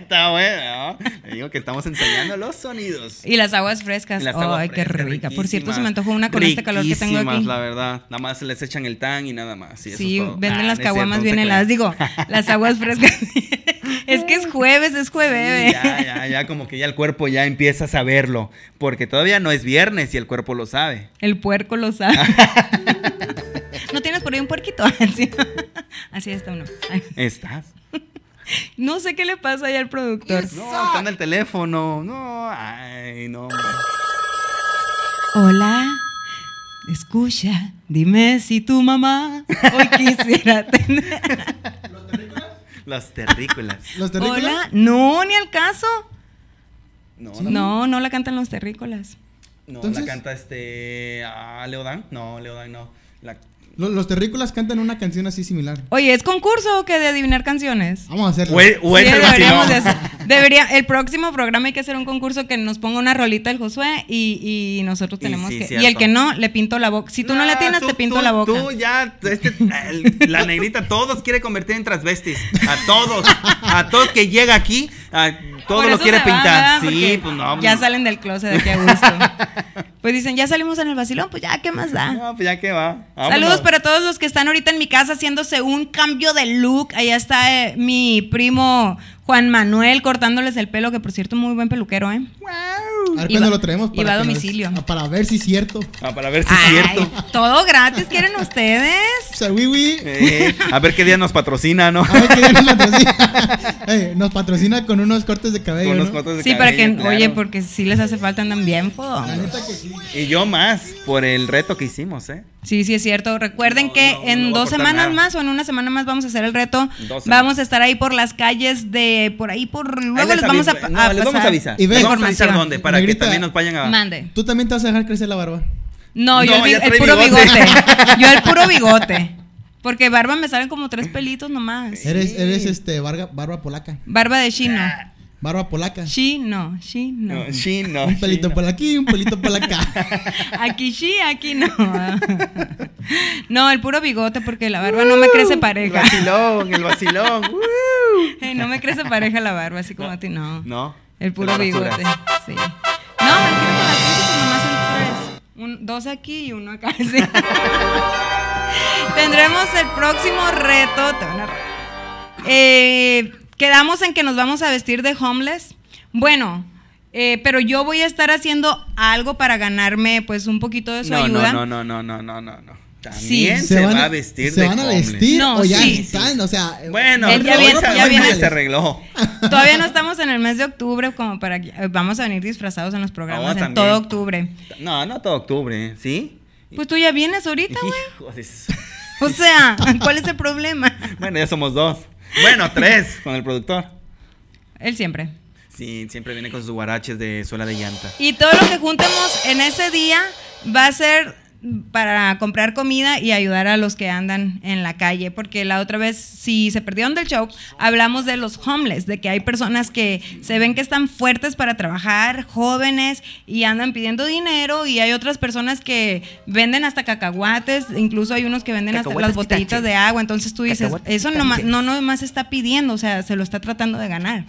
Está bueno, ¿no? Le digo que estamos enseñando los sonidos. Y las aguas frescas. Las aguas Ay, qué rica. Por cierto, se me antojó una con este calor que tengo aquí. la verdad. Nada más les echan el tan y nada más. y eso Sí, es todo. venden Ah, las es caguamas bien se heladas. Digo, las aguas frescas. es que es jueves, es jueves. Sí, ya, ya, ya, como que ya el cuerpo ya empieza a saberlo. Porque todavía no es viernes y el cuerpo lo sabe. El puerco lo sabe. puerquito? Así, Así está uno. ¿Estás? No sé qué le pasa ahí al productor. No, está en el teléfono. No, ay, no. hombre. Hola. Escucha, dime si tu mamá hoy quisiera tener. Las terrícolas. ¿Los terrícolas? Hola. No, ni al caso. No, no, No, no la cantan los terrícolas. no, Entonces- la canta este. Ah, Leodán. No, Leodán no. La- Lo- Los terrícolas cantan una canción así similar. Oye, ¿es concurso o qué de adivinar canciones? Vamos a hacerlo. O es- o es Sí, deberíamos de hacer- debería, el próximo programa hay que hacer un concurso que nos ponga una rolita el Josué y, y nosotros Y tenemos sí, que. cierto. Y el que no, le pinto la boca. Si tú no, le tienes, tú- te pinto tú- la boca. Tú ya, este, el- la negrita, todos quiere convertir en transvestis. A todos. A todos que llega aquí, a todo lo quiere pintar. sí, pues no. Ya salen del closet de aquí a gusto. pues dicen, ya salimos en el vacilón, pues ya, ¿qué más da? No, pues ya que va. Vámonos. Saludos para todos los que están ahorita en mi casa haciéndose un cambio de look. Allá está eh, mi primo Juan Manuel cortándoles el pelo, que por cierto, muy buen peluquero, ¿eh? A ver Y cuándo va- lo traemos y va a nos- domicilio. ah, para ver si es cierto. Ah, para ver si Ay, es cierto. todo gratis, ¿quieren ustedes? O sea, oui, oui. Eh, a ver qué día nos patrocina, ¿no? A ver qué día nos patrocina. Eh, nos patrocina con unos cortes de cabello. Con unos ¿no? cortes de Sí, para que, claro. oye, porque si les hace falta, andan bien, La fodongos. neta que sí. Y yo más, por el reto que hicimos, ¿eh? Sí, sí, es cierto. Recuerden No, que no, en no dos semanas nada. más o en una semana más vamos a hacer el reto. Dos semanas. Vamos a estar ahí por las calles de por ahí por Ahí luego les vamos a, a les vamos a avisar. Y ve- les vamos a avisar información. dónde, para Negrita. que también nos vayan a... Mande. Tú también te vas a dejar crecer la barba. No, yo No, el, el puro bigote. bigote. Yo el puro bigote. Porque barba me salen como tres pelitos nomás. Eres, eres este barba, barba polaca. Barba de chino. Barba polaca. Chino, chino. No, sí, no. Un pelito sí, por aquí, un pelito por acá. Aquí sí, aquí no. No, el puro bigote porque la barba no me crece El pareja. vacilón, el vacilón. ¡uh! Ey, no me crece pareja la barba, así como a ti, no. No. El puro bigote, sí. No, me quiero con las pinzas, nomás son tres. Un- dos aquí y uno acá. sí. Tendremos el próximo reto. te van a. Eh, quedamos en que nos vamos a vestir de homeless. Bueno, eh, pero yo voy a estar haciendo algo para ganarme pues un poquito de su No, ayuda. no, no, no, no, no, no, no. Sí. También se, va a vestir se de van a homeless. vestir No, o ya sí. están, o sea, Bueno, Él ya viene- se- ya hoy viene- se arregló. Todavía no estamos en el mes de octubre como para que eh, vamos a venir disfrazados en los programas No, en también. todo octubre. No, no todo octubre, ¿sí? Pues tú ya vienes ahorita, güey. O sea, ¿cuál es el problema? Bueno, ya somos dos. Bueno, tres con el productor. Él siempre. Sí, siempre viene con sus guaraches de suela de llanta. Y todo lo que juntemos en ese día va a ser para comprar comida y ayudar a los que andan en la calle, porque la otra vez, si se perdieron del show, hablamos de los homeless, de que hay personas que se ven que están fuertes para trabajar, jóvenes, y andan pidiendo dinero, y hay otras personas que venden hasta cacahuates, incluso hay unos que venden hasta Cacahuates las botellitas de agua, entonces tú dices, eso no, no nomás está pidiendo, o sea, se lo está tratando de ganar.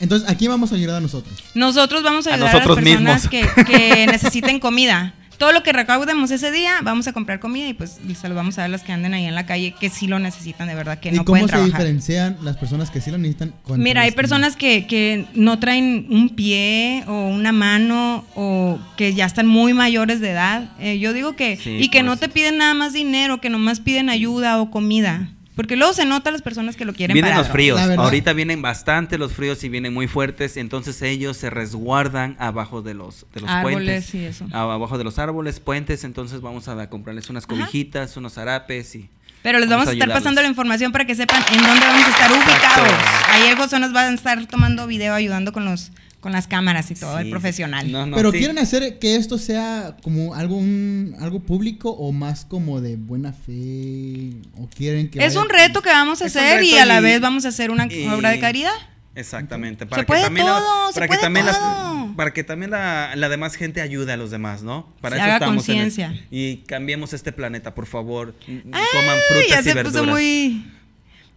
entonces aquí vamos a ayudar a nosotros. Nosotros vamos a A ayudar a, nosotros las personas mismos. que, que necesiten comida. Todo lo que recaudemos ese día, vamos a comprar comida y pues se lo vamos a dar a las que anden ahí en la calle que sí lo necesitan de verdad, que ¿Y no cómo pueden se trabajar. diferencian las personas que sí lo necesitan? Mira, hay personas que, que no traen un pie o una mano o que ya están muy mayores de edad. Eh, yo digo que, Sí, y que pues. no te piden nada más dinero, que nomás piden ayuda o comida. Porque luego se nota las personas que lo quieren Vienen los fríos. Ahorita vienen bastante los fríos y vienen muy fuertes. Entonces ellos se resguardan abajo de los, de los Árboles puentes. y eso. Abajo de los árboles, puentes. Entonces vamos a comprarles unas cobijitas, unos harapes y. Pero les vamos, a estar pasando la información para que sepan en dónde vamos a estar ubicados. Ahí el José nos va a estar tomando video ayudando con los con las cámaras y todo, el profesional. no, no, Pero sí. quieren hacer que esto sea como algo, un- algo público o más como de buena fe o quieren que Es vaya- un reto que vamos a Es hacer y a la y- vez vamos a hacer una y- obra de caridad. Exactamente. Se puede todo, se para puede que también las- todo. para que también la, la demás gente ayude a los demás, ¿no? Para Se eso haga estamos en el- y cambiemos este planeta, por favor. Ay, Coman ya frutas y se verduras. puso muy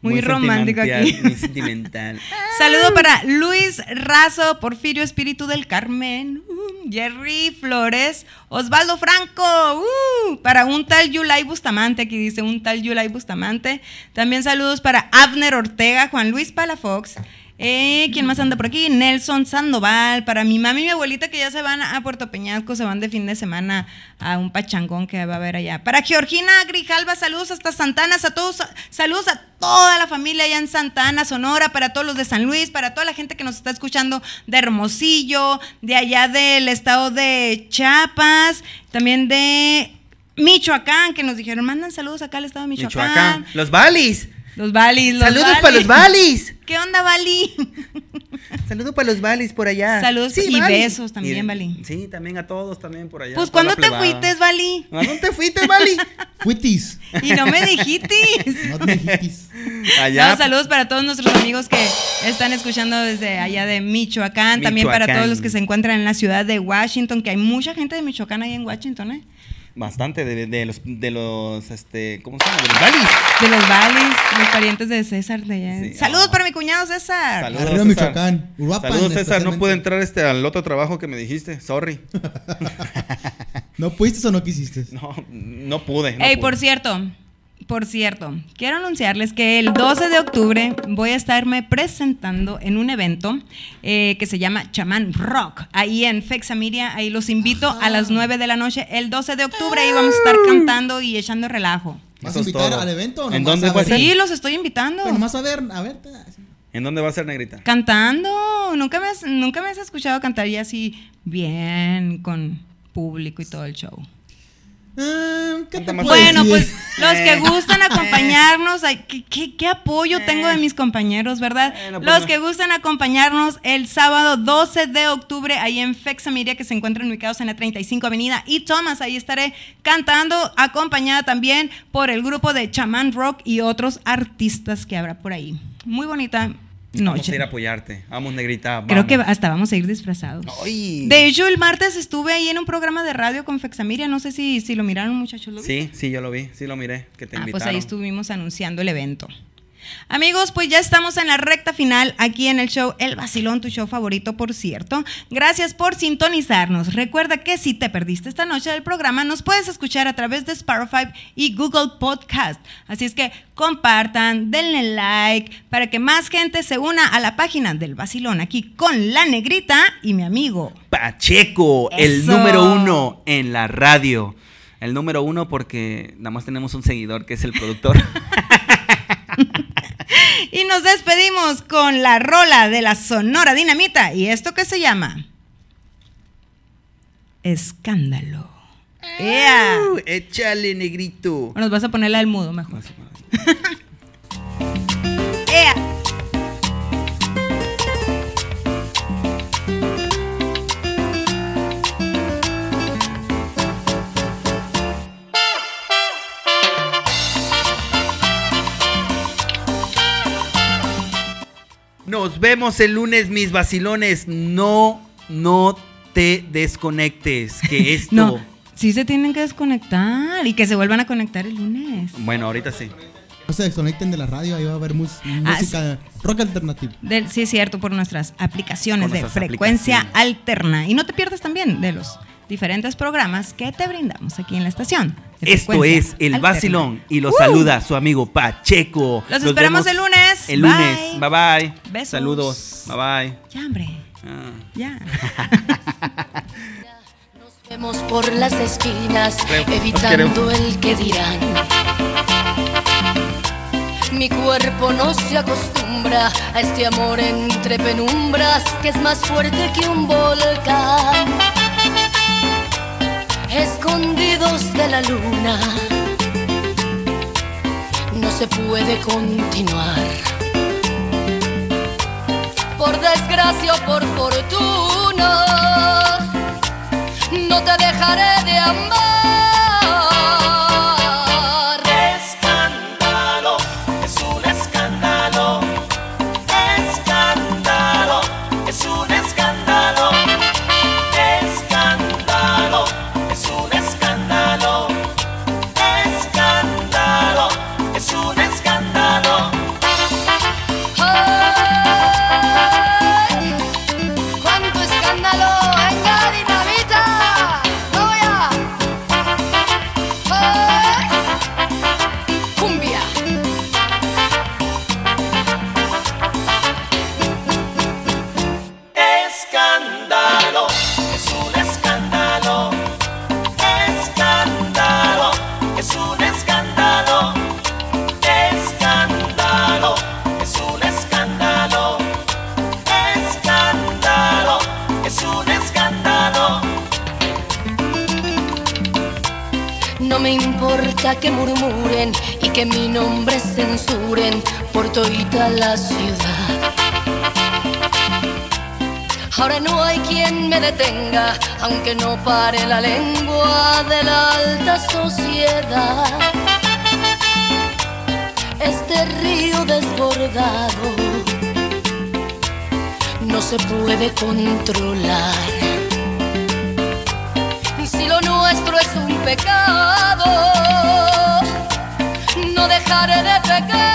Muy, romántico aquí. Muy sentimental. Saludo para Luis Razo, Porfirio Espíritu del Carmen, uh, Jerry Flores, Osvaldo Franco, uh, para un tal Yulai Bustamante, aquí dice un tal Yulai Bustamante. También saludos para Abner Ortega, Juan Luis Palafox. Eh, ¿Quién más anda por aquí? Nelson Sandoval. Para mi mami y mi abuelita que ya se van a Puerto Peñasco, se van de fin de semana a un pachangón que va a haber allá. Para Georgina Grijalva, saludos hasta Santana, a todos, saludos a toda la familia allá en Santana, Sonora, para todos los de San Luis, para toda la gente que nos está escuchando de Hermosillo, de allá del estado de Chiapas, también de Michoacán, que nos dijeron, mandan saludos acá al estado de Michoacán. Michoacán. Los Balis. Los Balis, los Saludos Balis. para los Balis. ¿Qué onda, Bali? Saludos para los Balis por allá. Saludos y besos también, Y- Bali. Sí, también a todos también por allá. Pues, ¿cuándo te fuiste, Bali? ¿A dónde te fuiste, Bali? Fuitis. Y no me dijiste. No te dijiste. Allá. No, saludos para todos nuestros amigos que están escuchando desde allá de Michoacán, también para Michoacán. todos los que se encuentran en la ciudad de Washington, que hay mucha gente de Michoacán ahí en Washington, ¿eh? Bastante de, de los, de los, este, ¿cómo se llama? De los Balis. De los Valis, los parientes de César de allá. Sí. Saludos Ah. para mi cuñado César. Saludos, Arriba César. Michoacán. Uruapan, Saludos, César. No pude entrar este, al otro trabajo que me dijiste. Sorry. ¿No pudiste o no quisiste? No, no pude. no Ey, pude. por cierto, por cierto, quiero anunciarles que el 12 de octubre voy a estarme presentando en un evento eh, que se llama Chamán Rock, ahí en Fexamiria. Ahí los invito a las 9 de la noche, el 12 de octubre. Ahí vamos a estar cantando y echando relajo. ¿Vas a invitar todo. al evento o ¿En dónde a va a ser? Sí, los estoy invitando. Bueno, más a ver, a ver. ¿En dónde va a ser, negrita? Cantando. Nunca me, has, nunca me has escuchado cantar y así bien con público y todo el show. Ah, ¿Qué te Bueno, pues los que Eh. gustan acompañarnos, ay, ¿qué, qué, qué apoyo tengo de mis compañeros, ¿verdad? Pues los que gustan acompañarnos el sábado 12 de octubre ahí en Fexamiria, que se encuentran ubicados en la 35 Avenida y Thomas. Ahí estaré cantando, acompañada también por el grupo de Chamán Rock y otros artistas que habrá por ahí. Muy bonita Vamos a ir a apoyarte. Vamos, negrita. Creo que vamos. hasta vamos a ir disfrazados. Ay. De hecho, el martes estuve ahí en un programa de radio con Fexamiria. No sé si, si lo miraron, muchachos. ¿lo Sí, sí, yo lo vi. Sí lo miré. Que te Ah, pues invitaron. ahí estuvimos anunciando el evento. Amigos, pues ya estamos en la recta final aquí en el show El Vacilón, tu show favorito, por cierto. Gracias por sintonizarnos. Recuerda que si te perdiste esta noche del programa, nos puedes escuchar a través de Spotify y Google Podcast. Así es que compartan, denle like para que más gente se una a la página del Vacilón aquí con la negrita y mi amigo. Pacheco, el número uno en la radio. El número uno porque nada más tenemos un seguidor que es el productor. Y nos despedimos con la rola de la Sonora Dinamita. ¿Y esto qué se llama? Escándalo. ¡Ea! Uh, échale, negrito. O nos vas a ponerla al mudo mejor. Nos vemos el lunes, mis vacilones. No, no te desconectes. Que esto. No, sí se tienen que desconectar y que se vuelvan a conectar el lunes. Bueno, ahorita sí. No se desconecten de la radio, ahí va a haber Ah, música rock alternativo. Del- sí, es cierto, por nuestras aplicaciones Por de frecuencia aplicaciones. alterna. Y no te pierdas también de los diferentes programas que te brindamos aquí en la estación. Esto es El alterna. Vacilón y lo ¡Uh! saluda su amigo Pacheco. Los esperamos el lunes. El Bye. lunes. Bye bye. Besos. Saludos. Bye bye. Ya, hombre. Ah. Ya. Vemos por las esquinas, los evitando el que dirán. Mi cuerpo no se acostumbra a este amor entre penumbras que es más fuerte que un volcán. Escondidos de la luna, no se puede continuar. Por desgracia o por fortuna no te dejaré de amar. Que murmuren y que mi nombre censuren por toda la ciudad. Ahora no hay quien me detenga, aunque no pare la lengua de la alta sociedad. Este río desbordado no se puede controlar. Pecado, no dejaré de pecar.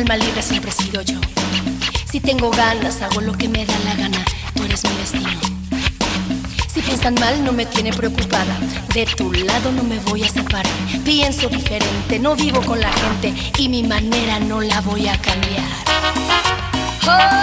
Alma libre siempre he sido yo. Si tengo ganas, hago lo que me da la gana. Tú eres mi destino. Si piensan mal, no me tiene preocupada. De tu lado no me voy a separar. Pienso diferente, no vivo con la gente y mi manera no la voy a cambiar. ¡Ay!